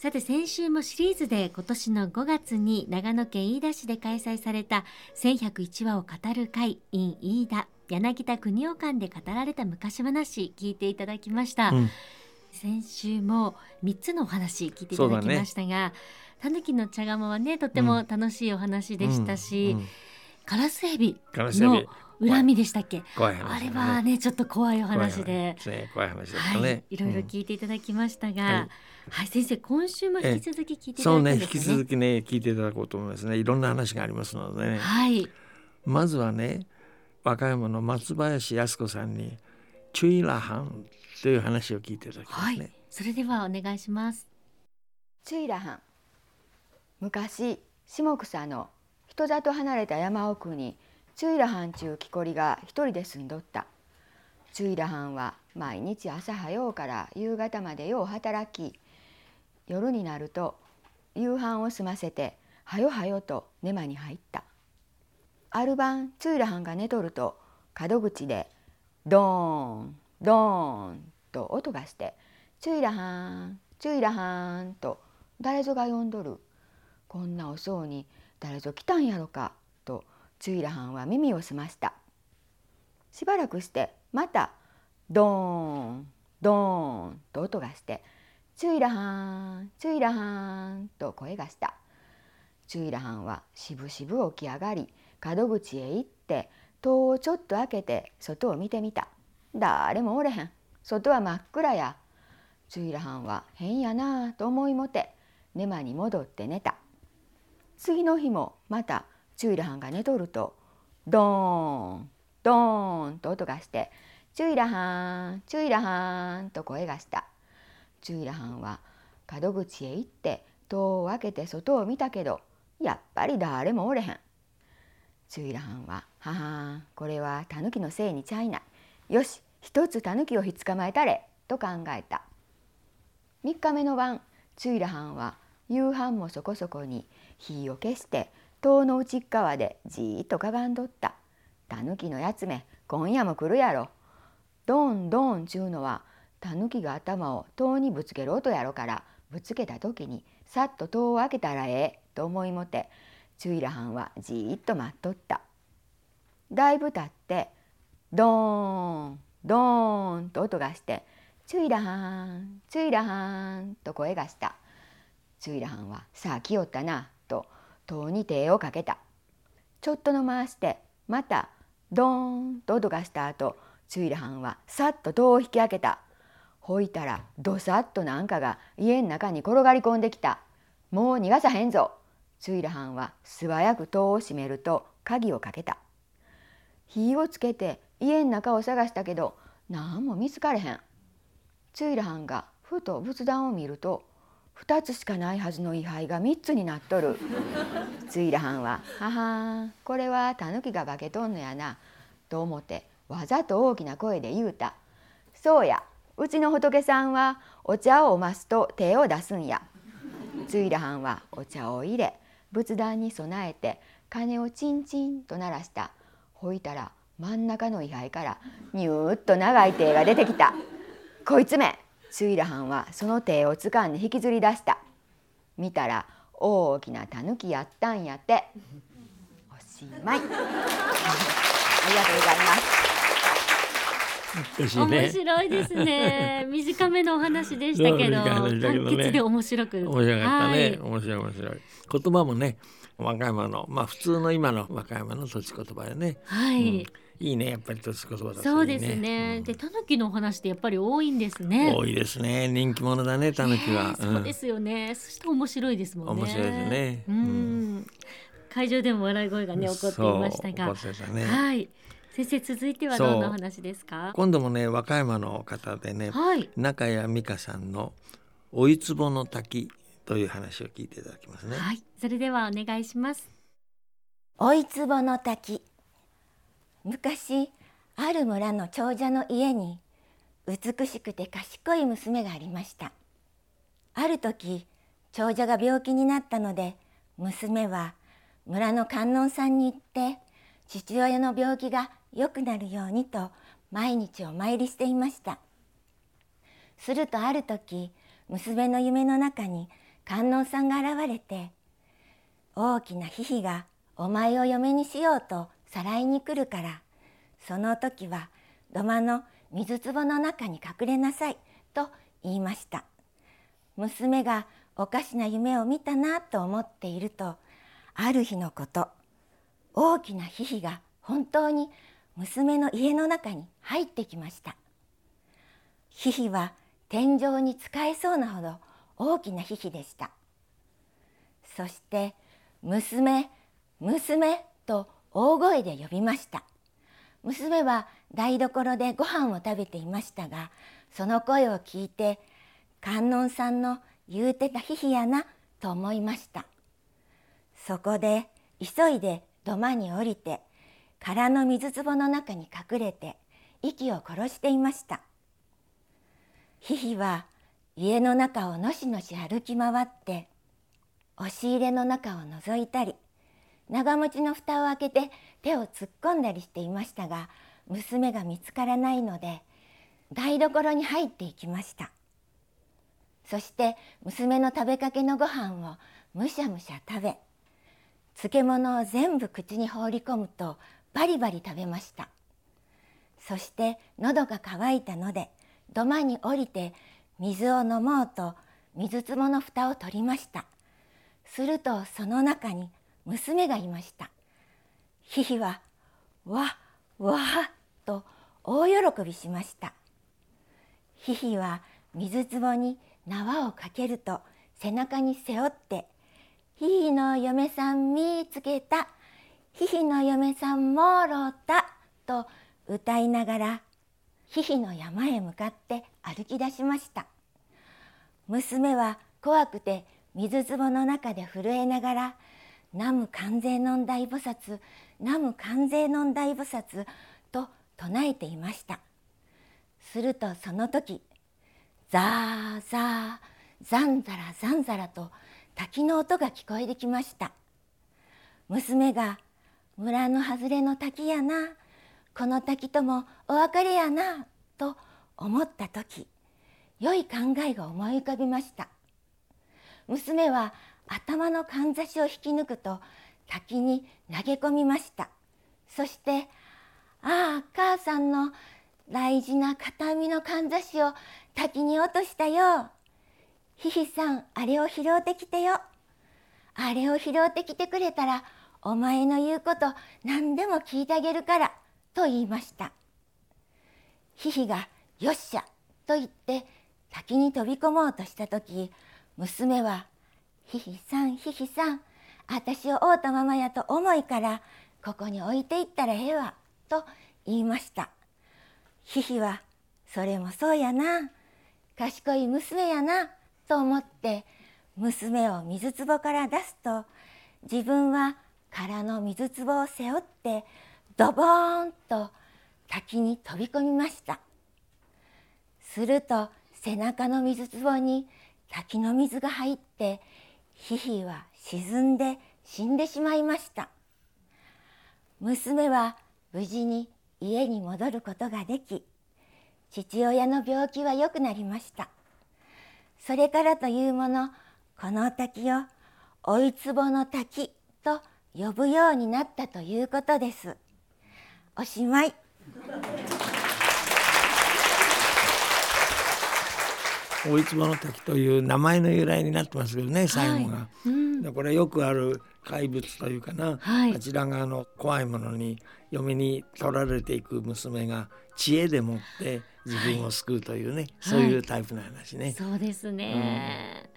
さて先週もシリーズで今年の5月に長野県飯田市で開催された1101話を語る会 in 飯田柳田国夫館で語られた昔話聞いていただきました、うん、先週も3つのお話聞いていただきましたが、たぬきの茶釜はねとても楽しいお話でしたし、うんうん、カラスエビの恨みでしたっけ？怖い話、ね、あれはねちょっと怖いお話で怖い話だったね、はい、いろいろ聞いていただきましたが、はいはい、先生今週も引き続き聞いていただくんですね？そうね、引き続きね聞いていただこうと思いますね。いろんな話がありますのでね。はい。まずはね、和歌山の松林靖子さんにチュイラハンという話を聞いていただきますね。はい、それではお願いします。チュイラハン。昔下草の人里離れた山奥にチュイラハンちゅう木こりが一人で住んどった。チュイラハンは毎日朝早うから夕方までよう働き夜になると夕飯を済ませてはよはよと寝間に入った。ある晩ツイラハンが寝とると門口でドーンドーンと音がして「チュイラハンチュイラハン」と誰ぞが呼んどる。こんな遅うに誰ぞ来たんやろか。チュイラハンは耳を澄ました。しばらくしてまたドーンドーンと音がしてチュイラハンチュイラハンと声がした。チュイラハンはしぶしぶ起き上がり門口へ行って戸をちょっと開けて外を見てみた。誰もおれへん。外は真っ暗や。チュイラハンは変やなあと思いもて寝間に戻って寝た。次の日もまたチュイラハンが寝とるとドーンドーンと音がして「チュイラハンチュイラハン」と声がしたチュイラハンは門口へ行って戸を開けて外を見たけどやっぱり誰もおれへん。チュイラハンは「ははんこれはタヌキのせいにちゃいない。よし一つタヌキをひっ捕まえたれ」と考えた。3日目の晩チュイラハンは夕飯もそこそこに火を消して塔の内側でじっとかがんどった。タヌキのやつめ今夜も来るやろ。ドンドンちゅうのはタヌキが頭を塔にぶつける音やろからぶつけた時にさっと戸を開けたらええと思いもてチュイラハンはじっと待っとった。だいぶ経ってドーンドーンと音がして「チュイラハンチュイラハン」と声がした。チュイラハンは「さあ来よったな」戸に手をかけた。ちょっとの回してまたドーンと音がした後チュイラハンはさっと戸を引き開けた。ほいたらどさっとなんかが家の中に転がり込んできた。もう逃がさへんぞ。チュイラハンは素早く戸を閉めると鍵をかけた。火をつけて家の中を探したけど何も見つかれへん。チュイラハンがふと仏壇を見ると2つしかないはずの位牌が3つになっとる。チュイラハンは「ははこれはタヌキが化けとんのやな」と思ってわざと大きな声で言うた。そうやうちの仏さんはお茶を増すと手を出すんや。ツイラハンはお茶を入れ仏壇に備えて鐘をチンチンと鳴らした。ほいたら真ん中の位牌からニューッと長い手が出てきた。こいつめツイラハンはその手を掴んで引きずり出した。見たら大きなタヌキやったんやって。おしまい。ありがとうございます。面白いですね。短めのお話でしたけど、簡潔で面白く。面白かったね。面白い面白い。言葉もね、和歌山のまあ普通の今の和歌山の土地言葉でね。はい。いいねやっぱり土地言葉だ、ね、そうですね。でタヌキのお話ってやっぱり多いんですね。多いですね。人気者だねタヌキは、そうですよね。そして面白いですもんね。面白いですね。うん。会場でも笑い声がね起こっていましたが、はい。先生続いてはどんな話ですか？今度もね和歌山の方でね、はい、中谷美香さんの「おいつぼの滝」という話を聞いていただきますねはいそれではお願いしますおいつぼの滝昔ある村の長者の家に美しくて賢い娘がありました。ある時長者が病気になったので娘は村の観音さんに行って父親の病気が良くなるようにと毎日お参りしていました。するとある時娘の夢の中に観音さんが現れて大きなヒヒがお前を嫁にしようとさらいに来るから。その時は土間の水壺の中に隠れなさいと言いました。娘がおかしな夢を見たなと思っているとある日のこと大きなヒヒが本当に娘の家の中に入ってきました。ヒヒは天井に使えそうなほど大きなヒヒでした。そして娘娘と大声で呼びました。娘は台所でご飯を食べていましたがその声を聞いて観音さんの言うてたヒヒやなと思いました。そこで急いで土間に降りて空の水壺の中に隠れて息を殺していました。ヒヒは家の中をのしのし歩き回って押し入れの中を覗いたり長持ちの蓋を開けて手を突っ込んだりしていましたが娘が見つからないので台所に入っていきました。そして娘の食べかけのご飯をむしゃむしゃ食べ漬物を全部口に放り込むとバリバリ食べました。そして喉が渇いたので土間に降りて水を飲もうと水壺の蓋を取りました。するとその中に娘がいました。ヒヒはわわと大喜びしました。ヒヒは水壺に縄をかけると背中に背負って「ヒヒの嫁さん見つけた。ヒヒの嫁さんもろた」と歌いながらヒヒの山へ向かって歩き出しました。娘は怖くて水壺の中で震えながら「南無観世音大菩薩南無観世音大菩薩」と唱えていました。するとその時ザーザーザンザラザンザラと滝の音が聞こえてきました。娘が「村の外れの滝やなこの滝ともお別れやな」と思った時良い考えが思い浮かびました。娘は頭のかんざしを引き抜くと滝に投げ込みましたそして「ああ母さんの大事な形見のかんざしを滝に落としたよ。ひひさんあれを拾うてきてよ。あれを拾うてきてくれたらお前の言うこと何でも聞いてあげるから」と言いました。ヒヒが「よっしゃ」と言って滝に飛び込もうとした時娘は「ひひさんひひさん私を会うたままやと重いからここに置いていったらええわ」と言いました。ヒヒは「それもそうやな賢い娘やな」と思って娘を水壺から出すと自分は空の水壺を背負ってドボーンと滝に飛び込みましたすると背中の水壺に滝の水が入ってヒヒは沈んで死んでしまいました。娘は無事に家に戻ることができ父親の病気は良くなりました。それからというものこの滝を追い壺の滝と呼ぶようになったということです。おしまい。大坪の滝という名前の由来になってますけどね最後が、はいうん、これよくある怪物というかな、はい、あちら側の怖いものに嫁に取られていく娘が知恵でもって自分を救うというね、はい、そういうタイプの話ね。そうですね、うん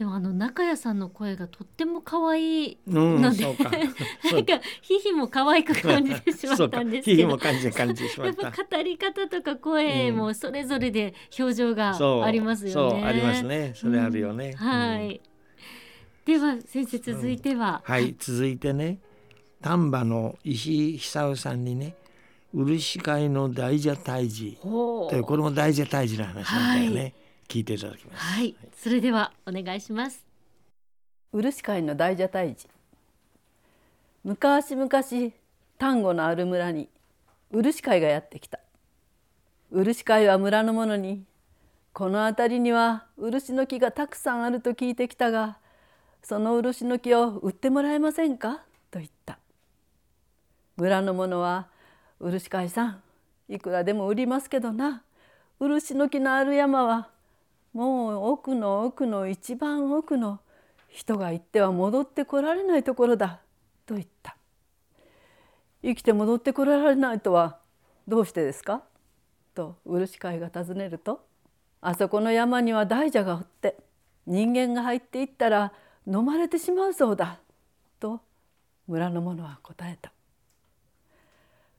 でもあの中谷さんの声がとっても可愛いので、うん、なんかヒヒも可愛く感じてしまったんです。けども感じ感じしまやっぱ語り方とか声もそれぞれで表情がありますよね。そうそうありますね。それあるよね。うん、はい。では先生続いては、はい、続いてね。丹波の石井久夫さんにね漆会の大蛇退治。というこれも大蛇退治の話なんだよね、はい、聞いていただきます、はい、それではお願いします。漆会の大蛇退治。昔々丹後のある村に漆会がやってきた。漆会は村の者にこの辺りには漆の木がたくさんあると聞いてきたがその漆の木を売ってもらえませんか?」と言った。村の者は「漆飼さんいくらでも売りますけどな。漆の木のある山はもう奥の奥の一番奥の人が行っては戻ってこられないところだ」と言った「生きて戻ってこられないとはどうしてですか?」と漆飼いが尋ねると「あそこの山には大蛇がおって人間が入っていったら飲まれてしまうそうだ」と村の者は答えた。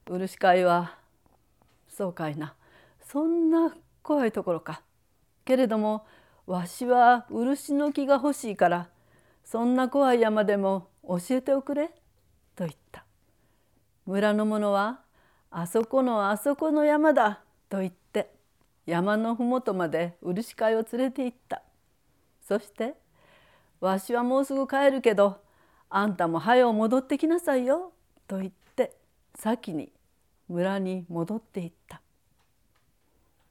漆飼いは「そうかいなそんな怖いところか。けれどもわしは漆の木が欲しいからそんな怖い山でも教えておくれ」と言った。村の者は「あそこのあそこの山だ」と言って山の麓まで漆飼いを連れて行った。そしてわしはもうすぐ帰るけどあんたも早う戻ってきなさいよ」と言って先に村に戻っていった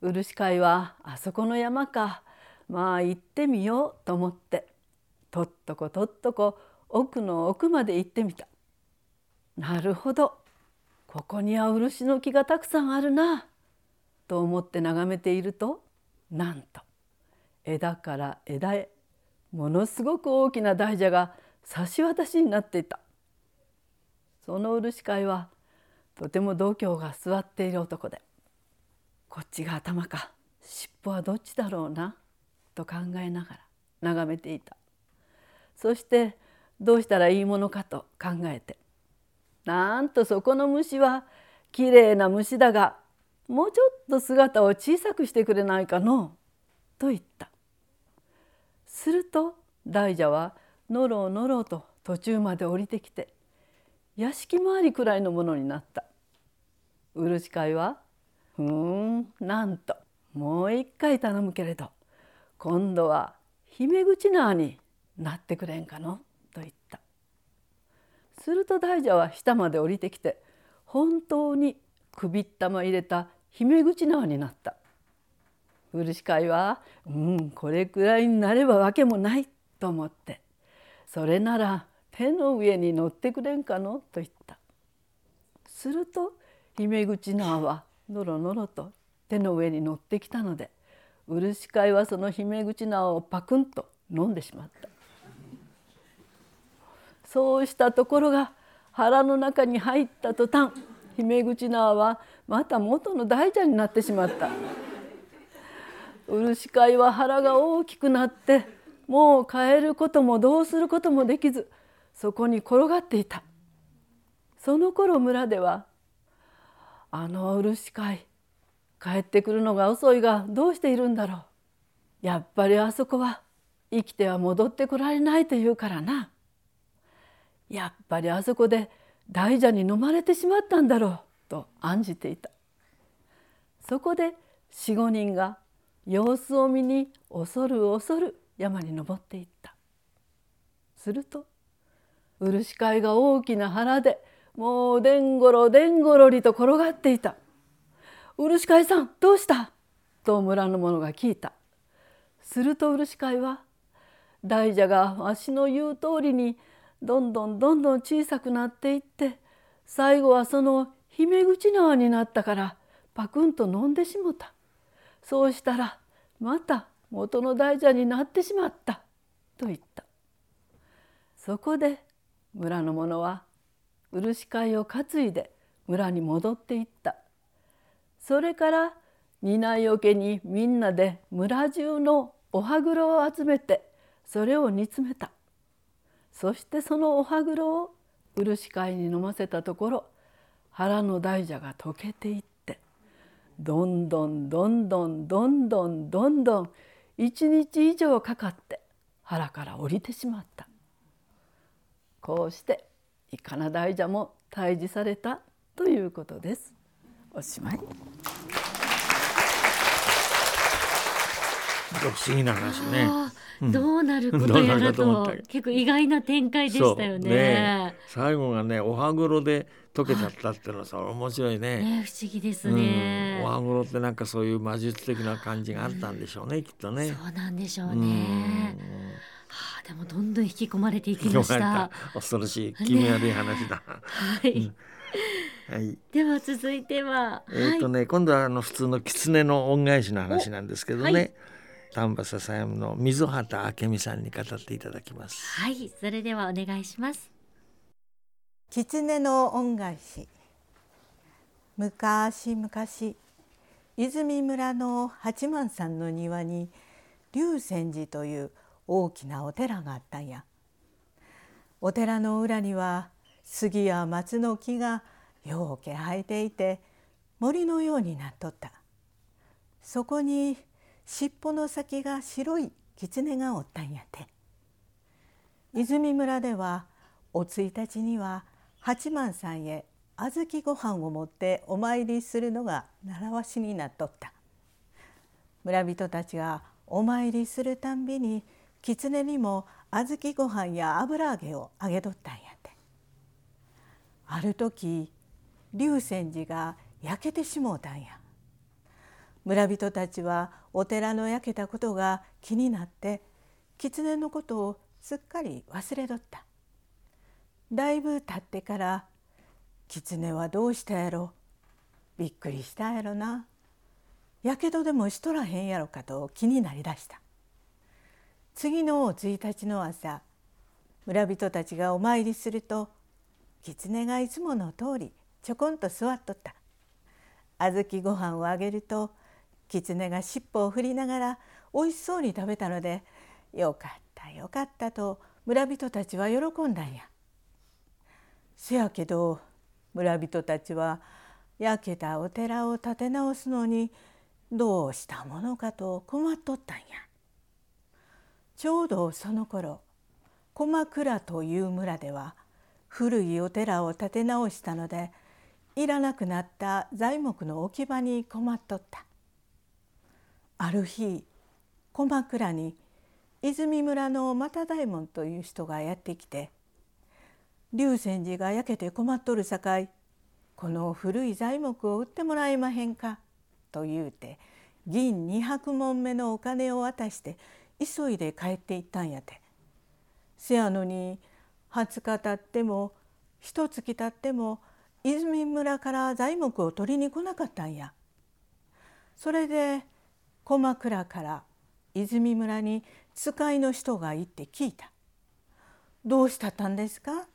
漆飼いはあそこの山か。まあ行ってみようと思って。とっとことっとこ。奥の奥まで行ってみた。なるほど。ここには漆の木がたくさんあるな。と思って眺めているとなんと枝から枝へものすごく大きな大蛇が差し渡しになっていた。その漆飼いはとても度胸が座っている男で。こっちが頭か。尻尾はどっちだろうな？と考えながら眺めていた。そしてどうしたらいいものかと考えて。なんとそこの虫はきれいな虫だがもうちょっと姿を小さくしてくれないかの？と言った。すると大蛇はのろうのろうと途中まで降りてきて屋敷周りくらいのものになった。漆飼いは「ふんなんともう一回頼むけれど今度は姫口縄になってくれんかの?」と言ったすると大蛇は下まで降りてきて本当に首ったま入れた姫口縄になった漆飼いは「うんこれくらいになればわけもない」と思って「それなら手の上に乗ってくれんかの?」と言ったすると姫口縄はのろのろと手の上に乗ってきたので漆飼いはその姫口縄をパクンと飲んでしまったそうしたところが腹の中に入った途端姫口縄はまた元の大蛇になってしまった。漆飼いは腹が大きくなってもう帰ることもどうすることもできずそこに転がっていたその頃村では「あの漆飼い帰ってくるのが遅いがどうしているんだろう。やっぱりあそこは生きては戻ってこられないというからな。やっぱりあそこで大蛇に飲まれてしまったんだろう」と案じていた。そこで四五人が様子を見に恐る恐る山に登っていった。すると漆飼いが大きな腹でもうでんごろでんごろりと転がっていた「漆飼いさんどうした?」と村の者が聞いたすると漆飼いは「大蛇がわしの言う通りにどんどんどんどん小さくなっていって最後はその姫口縄になったからパクンと飲んでしもた。そうしたらまた元の大蛇になってしまった」と言ったそこで村の者は漆飼いを担いで村に戻っていったそれから担い桶にみんなで村中のお歯黒を集めてそれを煮詰めたそしてそのお歯黒を漆飼いに飲ませたところ腹の大蛇が溶けていった。どんどんどんどんどんどんどんどん一日以上かかって腹から降りてしまったこうしてイカナ大蛇も退治されたということですおしまい不思議な話ね。どうなることやらと結構意外な展開でしたよね。ね最後がねお歯黒で溶けちゃったっていうのはさ面白いね。ね不思議ですね、うん、お歯黒ってなんかそういう魔術的な感じがあったんでしょうね、うん、きっとね。そうなんでしょうね。はあ、でもどんどん引き込まれていきました。恐ろしい気味悪い話だ。はい。はい、では続いては、えっ、ー、とね、はい、今度はあの普通の狐の恩返しの話なんですけどね。はい丹波篠山の溝畑明美さんに語っていただきますはいそれではお願いします狐の恩返し昔々泉村の八幡さんの庭に龍泉寺という大きなお寺があったんや。お寺の裏には杉や松の木がようけ生えていて森のようになっとった。そこに尻尾の先が白い狐がおったんやて。泉村ではお1日には八幡さんへ小豆ご飯を持ってお参りするのが習わしになっとった。村人たちがお参りするたんびに狐にも小豆ご飯や油揚げをあげとったんやて。ある時龍泉寺が焼けてしもうたんや。村人たちはお寺の焼けたことが気になって狐のことをすっかり忘れとった。だいぶ経ってから狐はどうしたやろ。びっくりしたやろな。やけどでもしとらへんやろかと気になりだした。次の1日の朝村人たちがお参りすると狐がいつもの通りちょこんと座っとった小豆ご飯をあげると狐が尻尾を振りながらおいしそうに食べたので「よかったよかった」と村人たちは喜んだんや。せやけど村人たちは焼けたお寺を建て直すのにどうしたものかと困っとったんや。ちょうどその頃駒倉という村では古いお寺を建て直したのでいらなくなった材木の置き場に困っとった。ある日鎌倉に泉村の又大門という人がやってきて「龍泉寺が焼けて困っとるさかいこの古い材木を売ってもらえまへんか」と言うて銀200文目のお金を渡して急いで帰っていったんやて。せやのに20日経っても一月経っても泉村から材木を取りに来なかったんや。それで駒倉から泉村に使いの人が行って聞いた。どうしたったんですか？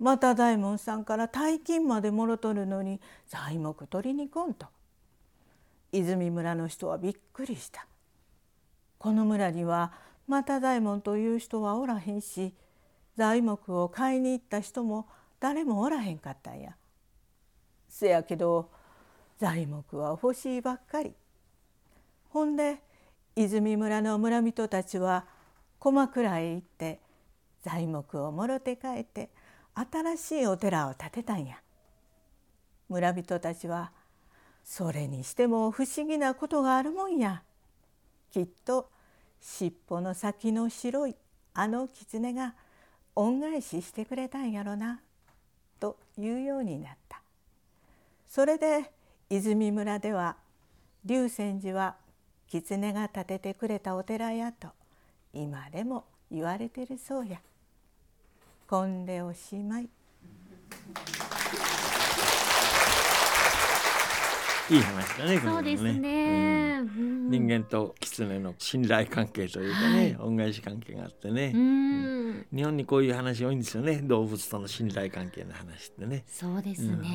また大門さんから大金までもろとるのに材木取りに来んと。泉村の人はびっくりした。この村には又大門という人はおらへんし材木を買いに行った人も誰もおらへんかったんや。せやけど材木は欲しいばっかり。ほんで泉村の村人たちは駒倉へ行って材木をもろて帰って新しいお寺を建てたんや。村人たちはそれにしても不思議なことがあるもんや。きっと尻尾の先の白いあの狐が恩返ししてくれたんやろなというようになった。それで泉村では龍泉寺は狐が建ててくれたお寺やと今でも言われてるそうや。こんでおしまい。いい話だね。そうですね、うん、人間と狐の信頼関係というかね、はい、恩返し関係があってね、うん、日本にこういう話多いんですよね。動物との信頼関係の話ってね。そうですね。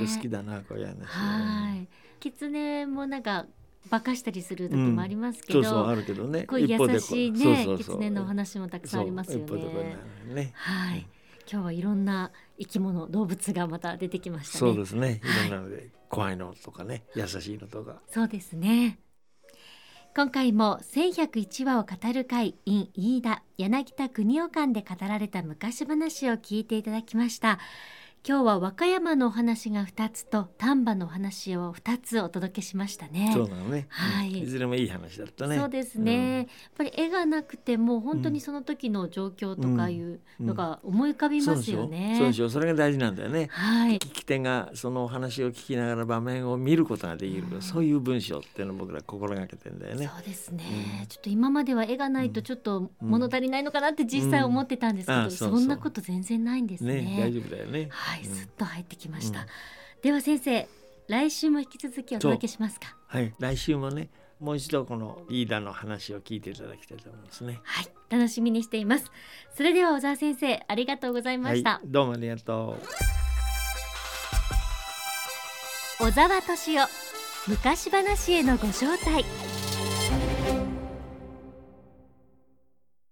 僕好きだなこういう話。はい。狐もなんか化かしたりする時もありますけど、うん、そうそうあるけどねこういう優しいね狐の話もたくさんありますよね。ねはい、今日はいろんな生き物動物がまた出てきましたね。そうですね。いろんなので、はい、怖いのとかね優しいのとか。そうですね。今回も1101話を語る会 in 飯田柳田国夫館で語られた昔話を聞いていただきました。今日は和歌山のお話が2つと丹波のお話を2つお届けしましたね。そうなのね。はい、いずれもいい話だったね。そうですね。うん、やっぱり絵がなくても本当にその時の状況とかいうのが思い浮かびますよね。そうでしょ。それが大事なんだよね。はい。聞き手がそのお話を聞きながら場面を見ることができる、うん、そういう文章っていうのを僕ら心がけてんだよね。そうですね。うん、ちょっと今までは絵がないとちょっと物足りないのかなって実際思ってたんですけど、そんなこと全然ないんですね。ね大丈夫だよね。はい、すっと入ってきました、うん、では先生来週も引き続きお届けしますか？はい来週もねもう一度このリーダーの話を聞いていただきたいと思いますね。はい楽しみにしています。それでは小沢先生ありがとうございました、はい、どうもありがとう。小沢敏夫昔話へのご招待